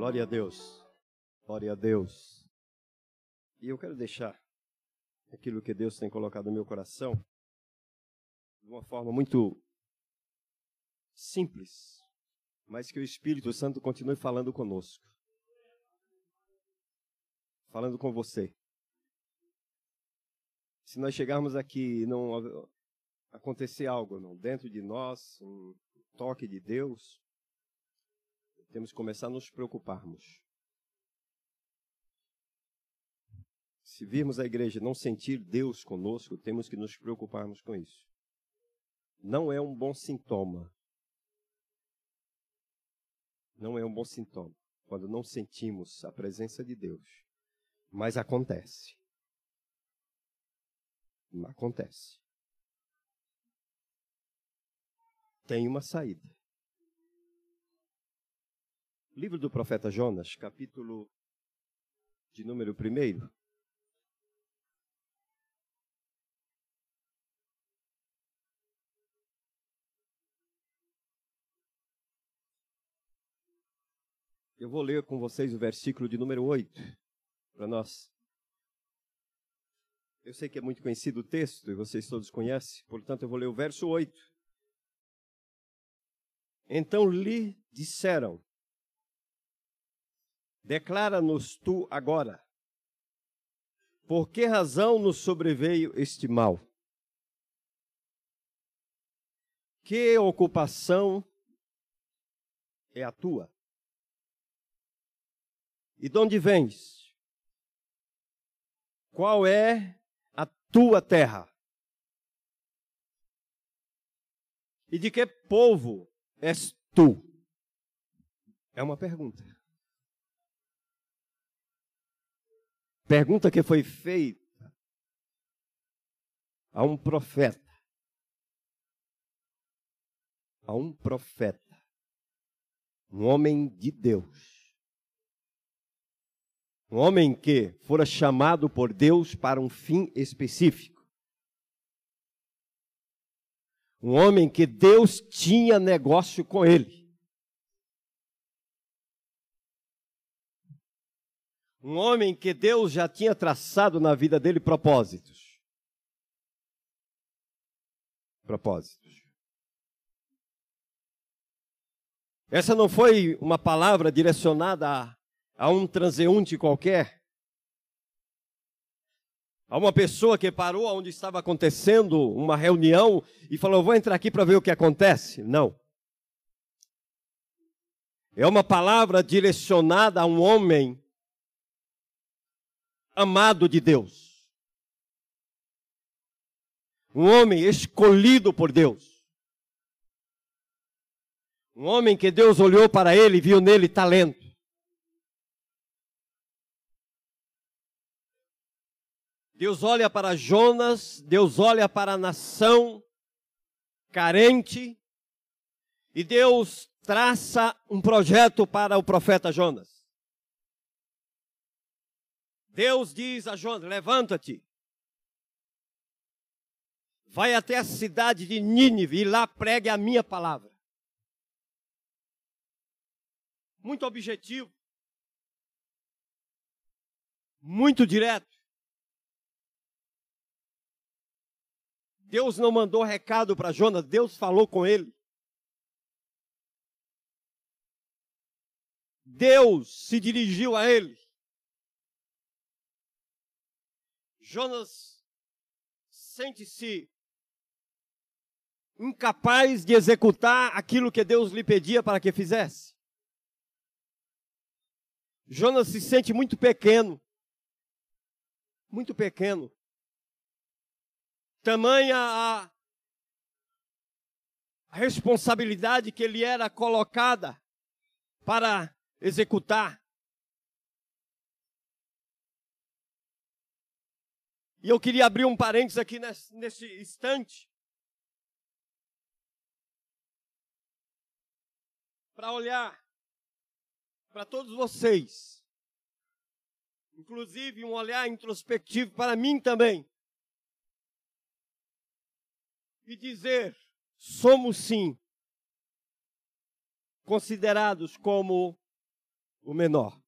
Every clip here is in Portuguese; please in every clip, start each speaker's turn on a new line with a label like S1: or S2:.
S1: Glória a Deus. Glória a Deus. E eu quero deixar aquilo que Deus tem colocado no meu coração de uma forma muito simples, mas que o Espírito Santo continue falando conosco. Falando com você. Se nós chegarmos aqui e não acontecer algo não, dentro de nós, um toque de Deus, temos que começar a nos preocuparmos. Se virmos a igreja não sentir Deus conosco, temos que nos preocuparmos com isso. Não é um bom sintoma. Não é um bom sintoma quando não sentimos a presença de Deus. Mas acontece. Acontece. Tem uma saída. Livro do profeta Jonas, capítulo de número 1. Eu vou ler com vocês o versículo de número 8 para nós. Eu sei que é muito conhecido o texto e vocês todos conhecem, portanto eu vou ler o verso 8. Então lhe disseram: Declara-nos tu agora. Por que razão nos sobreveio este mal? Que ocupação é a tua? E de onde vens? Qual é a tua terra? E de que povo és tu? É uma pergunta. Pergunta que foi feita a um profeta. A um profeta. Um homem de Deus. Um homem que fora chamado por Deus para um fim específico. Um homem que Deus tinha negócio com ele. Um homem que Deus já tinha traçado na vida dele propósitos. Propósitos. Essa não foi uma palavra direcionada a, a um transeunte qualquer. A uma pessoa que parou onde estava acontecendo uma reunião e falou: Vou entrar aqui para ver o que acontece. Não. É uma palavra direcionada a um homem amado de Deus. Um homem escolhido por Deus. Um homem que Deus olhou para ele e viu nele talento. Deus olha para Jonas, Deus olha para a nação carente, e Deus traça um projeto para o profeta Jonas. Deus diz a Jonas: levanta-te. Vai até a cidade de Nínive e lá pregue a minha palavra. Muito objetivo. Muito direto. Deus não mandou recado para Jonas, Deus falou com ele. Deus se dirigiu a ele. Jonas sente-se incapaz de executar aquilo que Deus lhe pedia para que fizesse. Jonas se sente muito pequeno. Muito pequeno. Tamanha a, a responsabilidade que lhe era colocada para executar. E eu queria abrir um parênteses aqui nesse, nesse instante. Para olhar para todos vocês. Inclusive um olhar introspectivo para mim também. E dizer: somos sim considerados como o menor.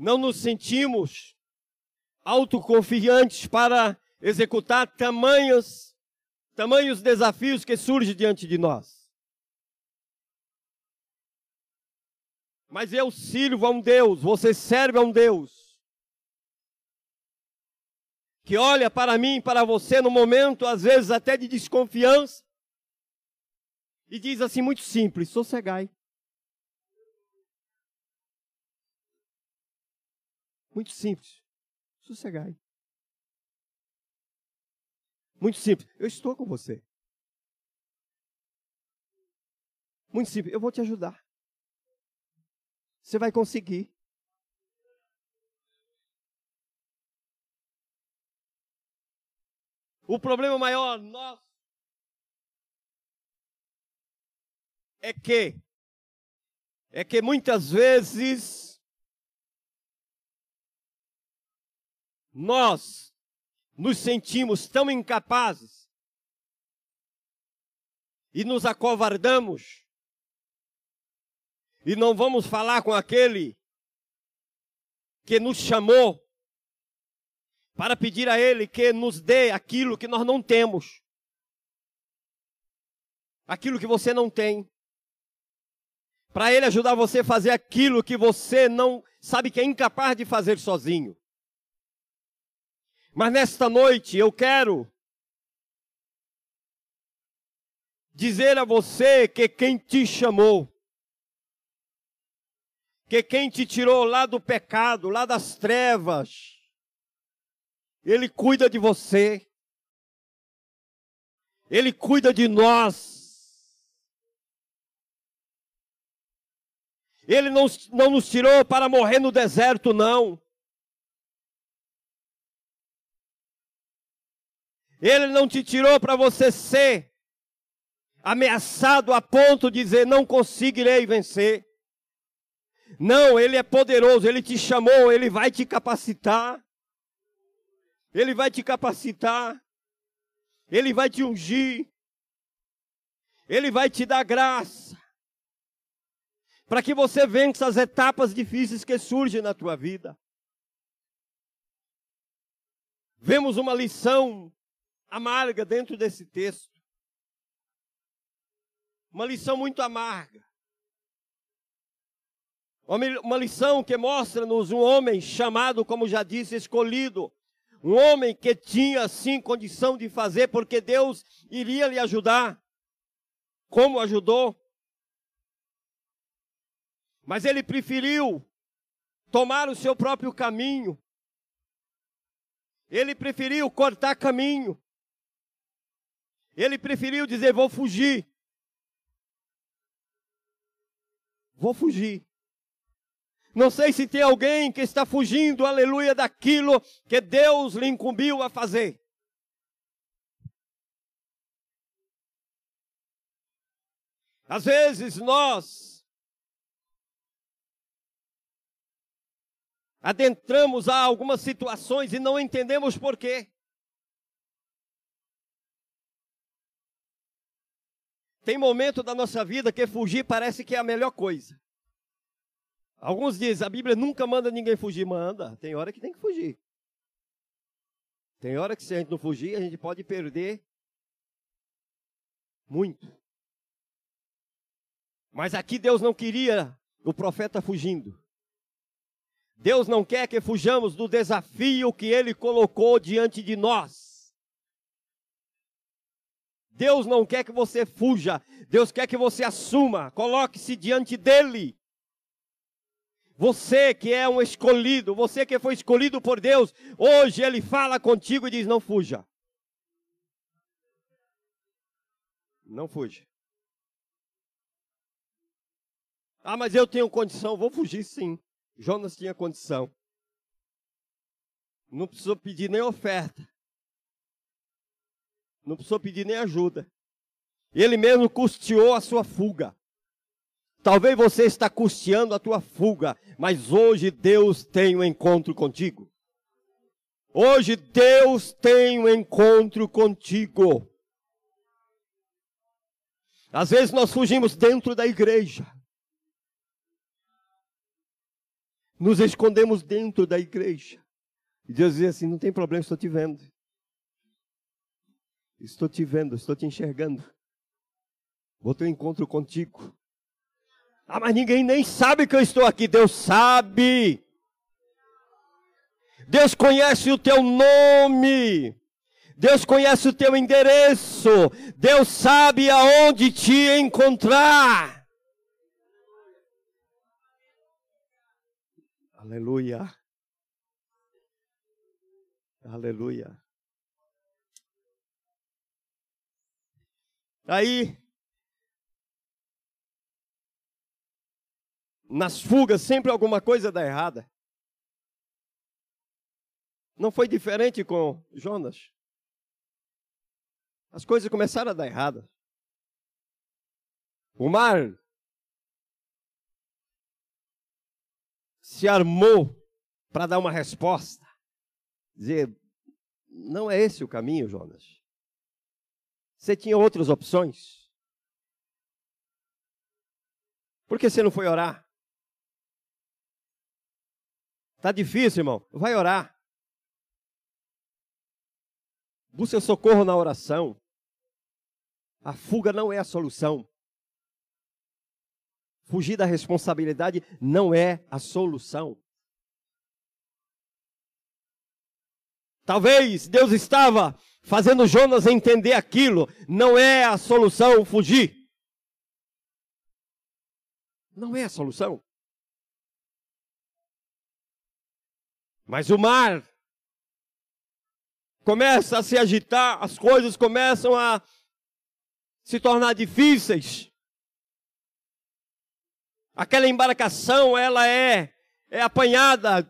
S1: Não nos sentimos autoconfiantes para executar tamanhos, tamanhos desafios que surgem diante de nós. Mas eu sirvo a um Deus, você serve a um Deus que olha para mim, para você no momento, às vezes até de desconfiança, e diz assim muito simples: sossegai. Muito simples. Sossegai. Muito simples. Eu estou com você. Muito simples. Eu vou te ajudar. Você vai conseguir. O problema maior nosso é que é que muitas vezes nós nos sentimos tão incapazes e nos acovardamos e não vamos falar com aquele que nos chamou para pedir a Ele que nos dê aquilo que nós não temos, aquilo que você não tem, para Ele ajudar você a fazer aquilo que você não sabe que é incapaz de fazer sozinho. Mas nesta noite eu quero dizer a você que quem te chamou, que quem te tirou lá do pecado, lá das trevas, Ele cuida de você, Ele cuida de nós. Ele não, não nos tirou para morrer no deserto, não. Ele não te tirou para você ser ameaçado a ponto de dizer não conseguirei vencer. Não, ele é poderoso, ele te chamou, ele vai te capacitar. Ele vai te capacitar. Ele vai te ungir. Ele vai te dar graça. Para que você vença as etapas difíceis que surgem na tua vida. Vemos uma lição amarga dentro desse texto. Uma lição muito amarga. Uma lição que mostra-nos um homem chamado, como já disse, escolhido. Um homem que tinha sim condição de fazer, porque Deus iria lhe ajudar. Como ajudou? Mas ele preferiu tomar o seu próprio caminho. Ele preferiu cortar caminho. Ele preferiu dizer: Vou fugir. Vou fugir. Não sei se tem alguém que está fugindo, aleluia, daquilo que Deus lhe incumbiu a fazer. Às vezes nós adentramos a algumas situações e não entendemos por quê. Tem momento da nossa vida que fugir parece que é a melhor coisa. Alguns dizem, a Bíblia nunca manda ninguém fugir, manda. Tem hora que tem que fugir. Tem hora que se a gente não fugir, a gente pode perder muito. Mas aqui Deus não queria o profeta fugindo. Deus não quer que fujamos do desafio que ele colocou diante de nós. Deus não quer que você fuja, Deus quer que você assuma, coloque-se diante dele. Você que é um escolhido, você que foi escolhido por Deus, hoje ele fala contigo e diz: não fuja. Não fuja. Ah, mas eu tenho condição, vou fugir sim. Jonas tinha condição. Não precisou pedir nem oferta. Não precisou pedir nem ajuda. Ele mesmo custeou a sua fuga. Talvez você está custeando a tua fuga, mas hoje Deus tem um encontro contigo. Hoje Deus tem um encontro contigo. Às vezes nós fugimos dentro da igreja. Nos escondemos dentro da igreja. E Deus diz assim: não tem problema, estou te vendo. Estou te vendo, estou te enxergando. Vou ter um encontro contigo. Ah, mas ninguém nem sabe que eu estou aqui. Deus sabe. Deus conhece o teu nome. Deus conhece o teu endereço. Deus sabe aonde te encontrar. Aleluia. Aleluia. Aí, nas fugas, sempre alguma coisa dá errada. Não foi diferente com Jonas. As coisas começaram a dar errado. O mar se armou para dar uma resposta. Dizer, não é esse o caminho, Jonas. Você tinha outras opções. Por que você não foi orar? Tá difícil, irmão. Vai orar. Busca socorro na oração. A fuga não é a solução. Fugir da responsabilidade não é a solução. Talvez Deus estava fazendo Jonas entender aquilo. Não é a solução fugir. Não é a solução. Mas o mar começa a se agitar, as coisas começam a se tornar difíceis. Aquela embarcação, ela é, é apanhada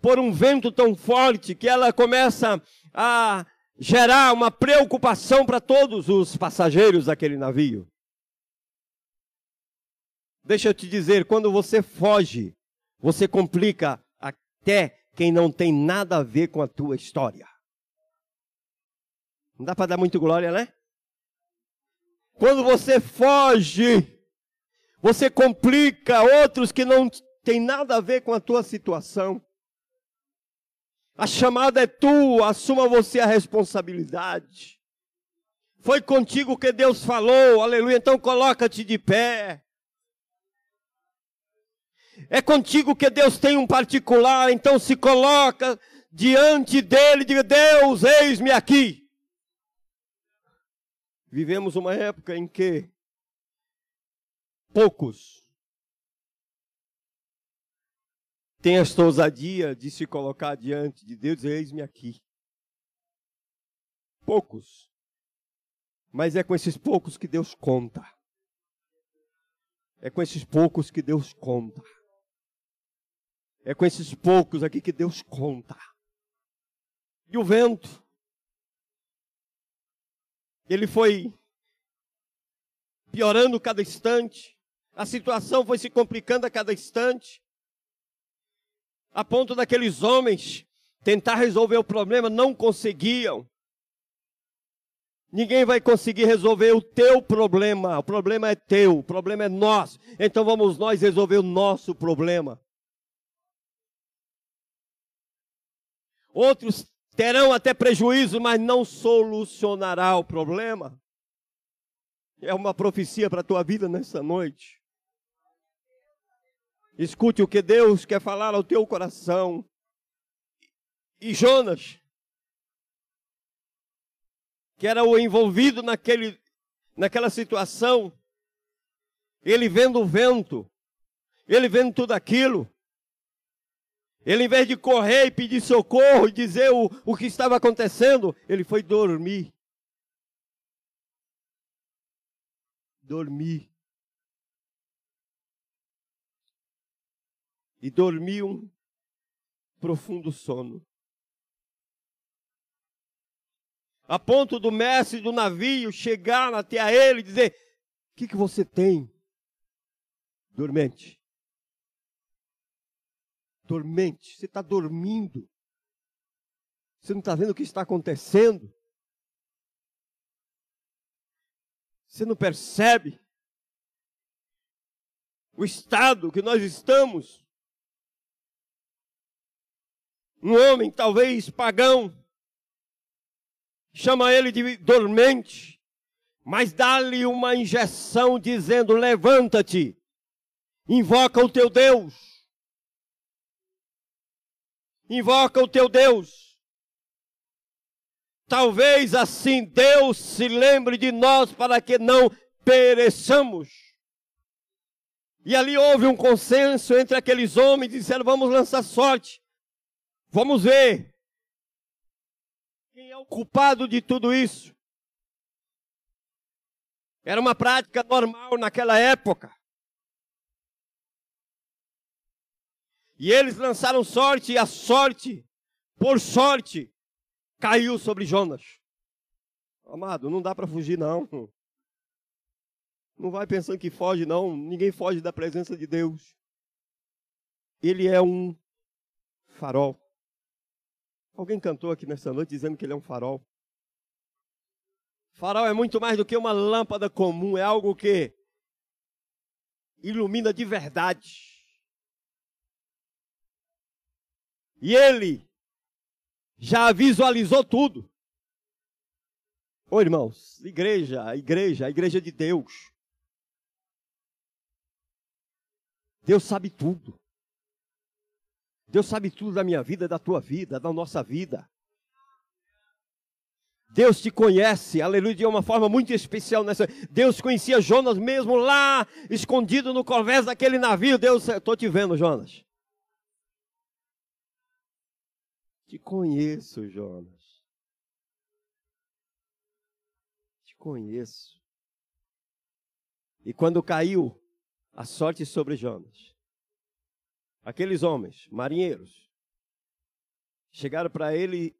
S1: por um vento tão forte que ela começa a gerar uma preocupação para todos os passageiros daquele navio. Deixa eu te dizer, quando você foge, você complica até quem não tem nada a ver com a tua história. Não dá para dar muito glória, né? Quando você foge, você complica outros que não tem nada a ver com a tua situação. A chamada é tua, assuma você a responsabilidade. Foi contigo que Deus falou, aleluia. Então coloca-te de pé. É contigo que Deus tem um particular, então se coloca diante dele diga: Deus, eis-me aqui. Vivemos uma época em que poucos têm esta ousadia de se colocar diante de Deus, eis-me aqui. Poucos. Mas é com esses poucos que Deus conta. É com esses poucos que Deus conta. É com esses poucos aqui que Deus conta. E o vento? Ele foi piorando cada instante. A situação foi se complicando a cada instante. A ponto daqueles homens tentar resolver o problema, não conseguiam. Ninguém vai conseguir resolver o teu problema. O problema é teu, o problema é nosso. Então vamos nós resolver o nosso problema. Outros terão até prejuízo, mas não solucionará o problema. É uma profecia para a tua vida nessa noite. Escute o que Deus quer falar ao teu coração. E Jonas, que era o envolvido naquele, naquela situação, ele vendo o vento, ele vendo tudo aquilo, ele, em vez de correr e pedir socorro e dizer o, o que estava acontecendo, ele foi dormir. Dormir. E dormiu um profundo sono. A ponto do mestre do navio chegar até a ele e dizer: O que, que você tem? Dormente dormente, você está dormindo. Você não está vendo o que está acontecendo? Você não percebe o estado que nós estamos? Um homem, talvez pagão, chama ele de dormente, mas dá-lhe uma injeção dizendo: levanta-te, invoca o teu Deus, invoca o teu Deus. Talvez assim Deus se lembre de nós para que não pereçamos. E ali houve um consenso entre aqueles homens, disseram: vamos lançar sorte, vamos ver quem é o culpado de tudo isso. Era uma prática normal naquela época. E eles lançaram sorte, e a sorte, por sorte, caiu sobre Jonas. Amado, não dá para fugir, não. Não vai pensando que foge, não. Ninguém foge da presença de Deus. Ele é um farol. Alguém cantou aqui nessa noite dizendo que ele é um farol. Farol é muito mais do que uma lâmpada comum, é algo que ilumina de verdade. E ele já visualizou tudo. Ô irmãos, igreja, igreja, a igreja de Deus. Deus sabe tudo. Deus sabe tudo da minha vida, da tua vida, da nossa vida. Deus te conhece, aleluia, de uma forma muito especial nessa. Deus conhecia Jonas mesmo lá, escondido no convés daquele navio. Deus, estou te vendo, Jonas. Te conheço, Jonas. Te conheço. E quando caiu a sorte sobre Jonas, aqueles homens, marinheiros, chegaram para ele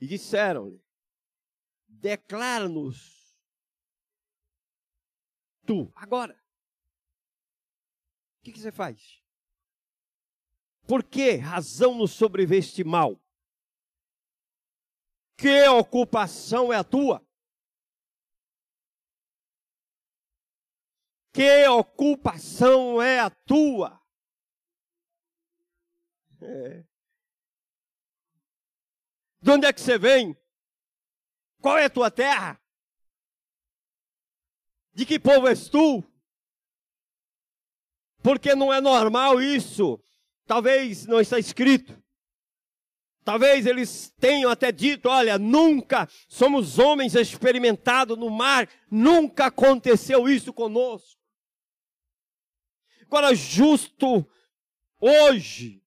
S1: e disseram-lhe: declara-nos tu, agora. O que, que, você faz? Por que razão nos sobreveste mal? Que ocupação é a tua? Que ocupação é a tua? É. De onde é que você vem? Qual é a tua terra? De que povo és tu? Porque não é normal isso. Talvez não está escrito. Talvez eles tenham até dito: olha, nunca somos homens experimentados no mar, nunca aconteceu isso conosco. Agora, justo hoje,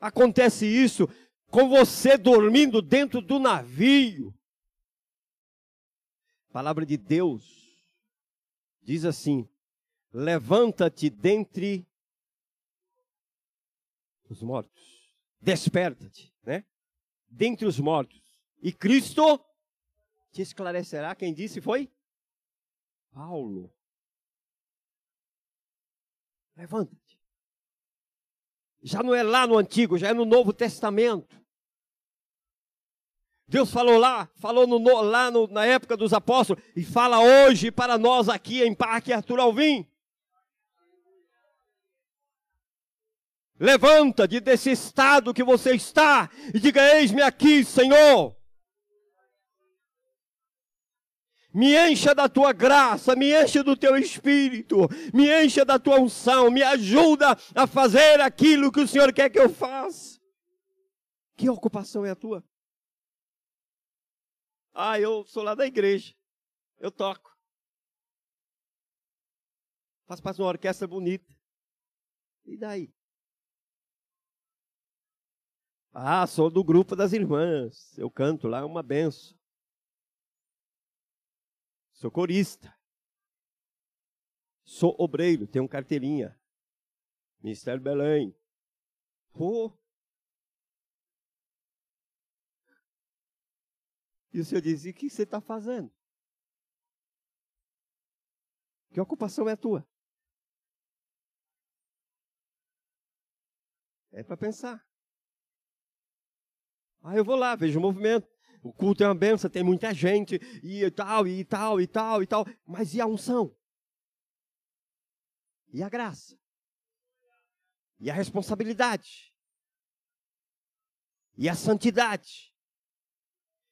S1: acontece isso com você dormindo dentro do navio. A palavra de Deus diz assim: levanta-te dentre os mortos, desperta-te, né? Dentre os mortos, e Cristo te esclarecerá. Quem disse foi? Paulo. Levanta-te. Já não é lá no Antigo, já é no Novo Testamento. Deus falou lá, falou no, lá no, na época dos apóstolos, e fala hoje para nós aqui em Parque Arthur Alvim. Levanta-te desse estado que você está e diga: Eis-me aqui, Senhor. Me encha da tua graça, me encha do teu espírito, me encha da tua unção, me ajuda a fazer aquilo que o Senhor quer que eu faça. Que ocupação é a tua? Ah, eu sou lá da igreja. Eu toco. Faço parte de uma orquestra bonita. E daí? Ah, sou do grupo das irmãs. Eu canto lá, é uma benção. Sou corista. Sou obreiro, tenho carteirinha. Ministério Belém. Oh, E o Senhor dizia: O que você está fazendo? Que ocupação é a tua? É para pensar. Ah, eu vou lá, vejo o movimento. O culto é uma benção, tem muita gente, e tal, e tal, e tal, e tal. Mas e a unção? E a graça? E a responsabilidade? E a santidade?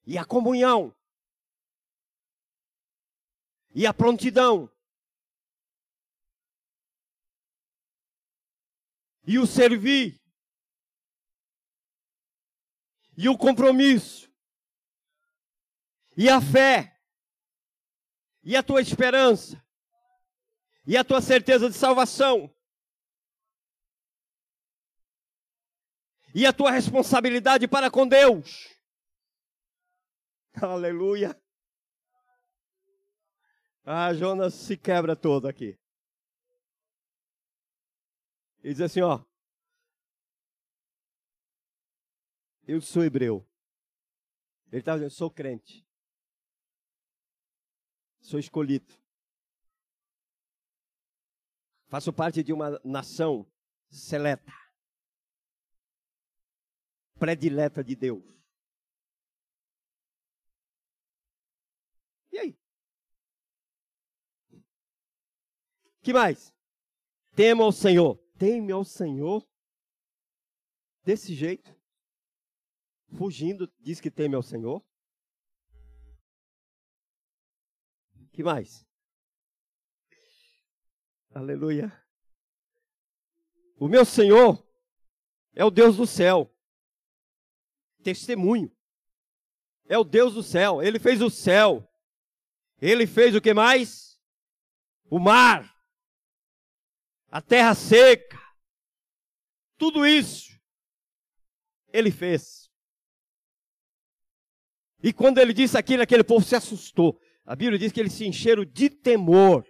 S1: E a comunhão? E a prontidão? E o servir? E o compromisso? E a fé? E a tua esperança? E a tua certeza de salvação? E a tua responsabilidade para com Deus? Aleluia. Ah, Jonas se quebra todo aqui. Ele diz assim, ó. Eu sou hebreu. Ele está dizendo, sou crente. Sou escolhido. Faço parte de uma nação seleta. Predileta de Deus. E aí? Que mais? Tema ao Senhor. Teme ao Senhor. Desse jeito fugindo, diz que teme ao Senhor. Que mais? Aleluia. O meu Senhor é o Deus do céu. Testemunho. É o Deus do céu. Ele fez o céu. Ele fez o que mais? O mar. A terra seca. Tudo isso. Ele fez. E quando ele disse aquilo, aquele povo se assustou. A Bíblia diz que eles se encheram de temor.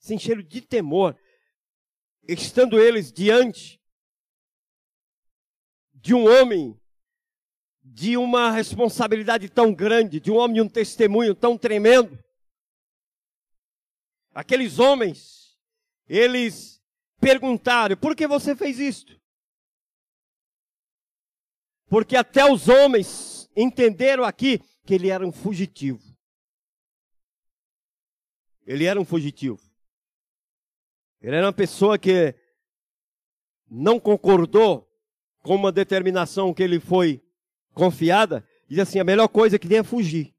S1: Se encheram de temor. Estando eles diante de um homem de uma responsabilidade tão grande, de um homem de um testemunho tão tremendo. Aqueles homens, eles perguntaram: por que você fez isto? Porque até os homens entenderam aqui que ele era um fugitivo. Ele era um fugitivo. Ele era uma pessoa que não concordou com uma determinação que ele foi confiada. Diz assim: a melhor coisa que tem é fugir.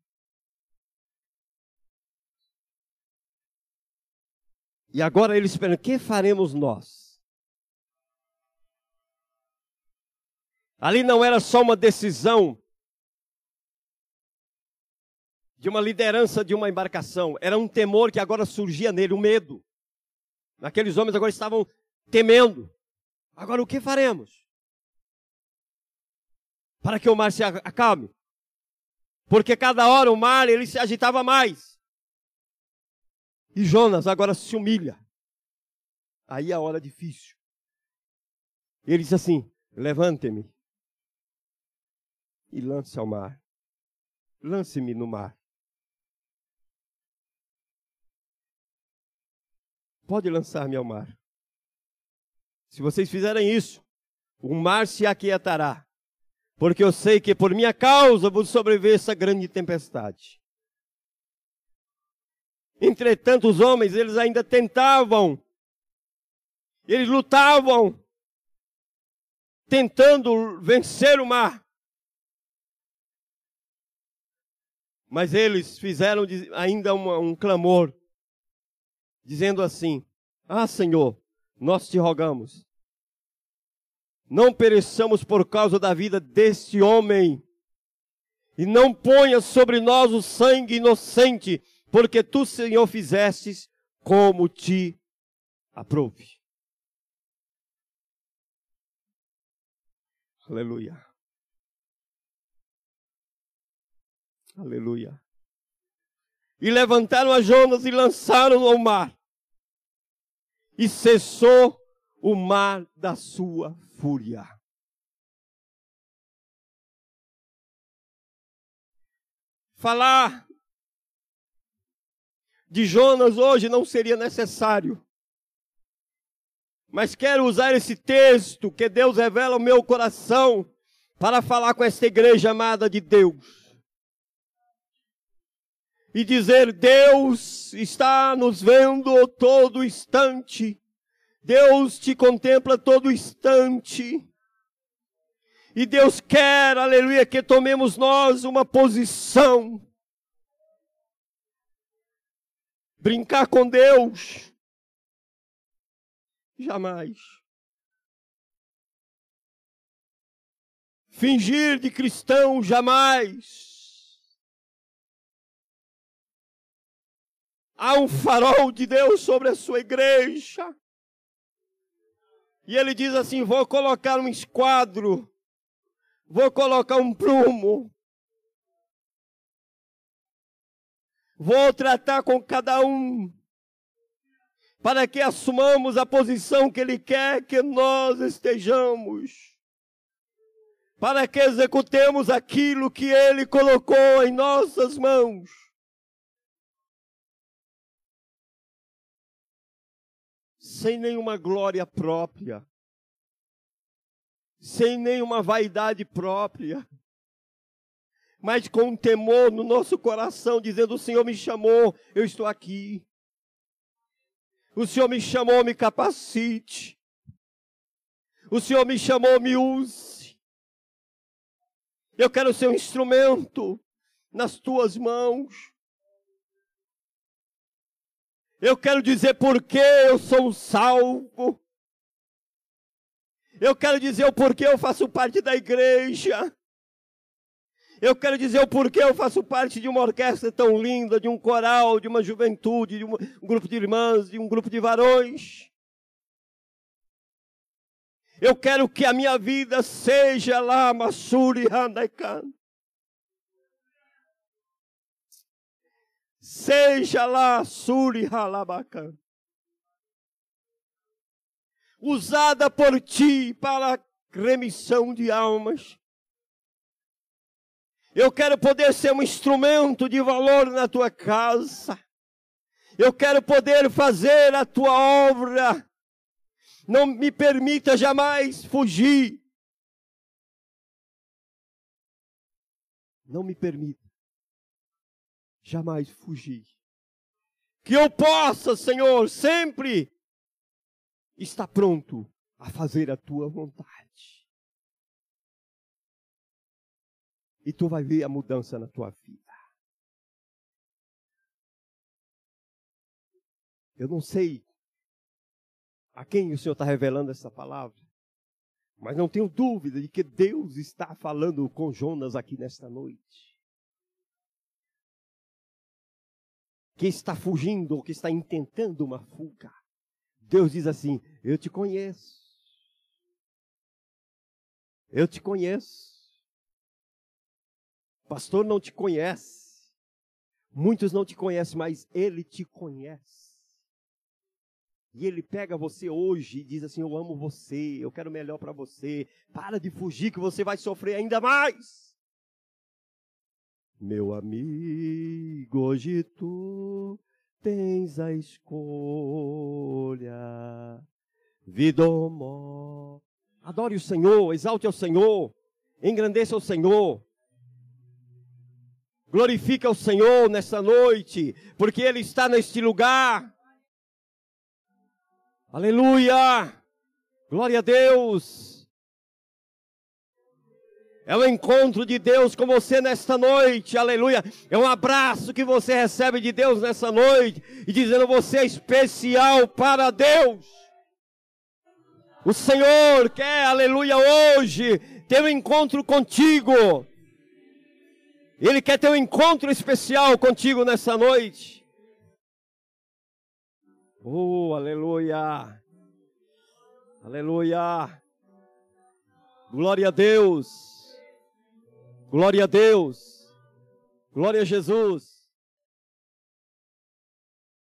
S1: E agora eles esperam: o que faremos nós? Ali não era só uma decisão de uma liderança de uma embarcação, era um temor que agora surgia nele, um medo. Aqueles homens agora estavam temendo. Agora o que faremos? Para que o mar se acalme. Porque cada hora o mar ele se agitava mais. E Jonas agora se humilha. Aí é a hora difícil. Ele diz assim: Levante-me e lance ao mar. Lance-me no mar. Pode lançar-me ao mar. Se vocês fizerem isso, o mar se aquietará, porque eu sei que por minha causa vos sobreviver essa grande tempestade. Entretanto, os homens, eles ainda tentavam, eles lutavam, tentando vencer o mar. Mas eles fizeram ainda uma, um clamor, dizendo assim: Ah, Senhor, nós te rogamos, não pereçamos por causa da vida deste homem, e não ponha sobre nós o sangue inocente, porque tu, Senhor, fizestes como te aprove. Aleluia. Aleluia. E levantaram a Jonas e lançaram ao mar. E cessou o mar da sua fúria. Falar de Jonas hoje não seria necessário. Mas quero usar esse texto que Deus revela ao meu coração para falar com esta igreja amada de Deus e dizer: Deus está nos vendo todo instante, Deus te contempla todo instante. E Deus quer, aleluia, que tomemos nós uma posição. Brincar com Deus. Jamais. Fingir de cristão, jamais. Há um farol de Deus sobre a sua igreja. E ele diz assim: Vou colocar um esquadro Vou colocar um prumo. Vou tratar com cada um. Para que assumamos a posição que Ele quer que nós estejamos. Para que executemos aquilo que Ele colocou em nossas mãos. Sem nenhuma glória própria sem nenhuma vaidade própria, mas com um temor no nosso coração, dizendo: O Senhor me chamou, eu estou aqui. O Senhor me chamou, me capacite. O Senhor me chamou, me use. Eu quero ser um instrumento nas tuas mãos. Eu quero dizer por que eu sou salvo. Eu quero dizer o porquê eu faço parte da igreja. Eu quero dizer o porquê eu faço parte de uma orquestra tão linda, de um coral, de uma juventude, de um grupo de irmãs, de um grupo de varões. Eu quero que a minha vida seja lá, Masuri Handaikan. Seja lá, Suri Halabakan usada por ti para remissão de almas. Eu quero poder ser um instrumento de valor na tua casa. Eu quero poder fazer a tua obra. Não me permita jamais fugir. Não me permita jamais fugir. Que eu possa, Senhor, sempre está pronto a fazer a tua vontade. E tu vai ver a mudança na tua vida. Eu não sei a quem o Senhor está revelando essa palavra, mas não tenho dúvida de que Deus está falando com Jonas aqui nesta noite. Que está fugindo ou que está intentando uma fuga. Deus diz assim: Eu te conheço. Eu te conheço. Pastor não te conhece. Muitos não te conhecem, mas ele te conhece. E ele pega você hoje e diz assim: Eu amo você, eu quero melhor para você. Para de fugir, que você vai sofrer ainda mais. Meu amigo, hoje tu tens a escolha. Vida ou morte. Adore o Senhor, exalte o Senhor, engrandeça o Senhor. Glorifica o Senhor nessa noite, porque Ele está neste lugar. Aleluia! Glória a Deus! É o encontro de Deus com você nesta noite, aleluia. É um abraço que você recebe de Deus nessa noite, e dizendo: você é especial para Deus. O Senhor quer, aleluia, hoje ter um encontro contigo. Ele quer ter um encontro especial contigo nessa noite. Oh, aleluia. Aleluia. Glória a Deus. Glória a Deus. Glória a Jesus.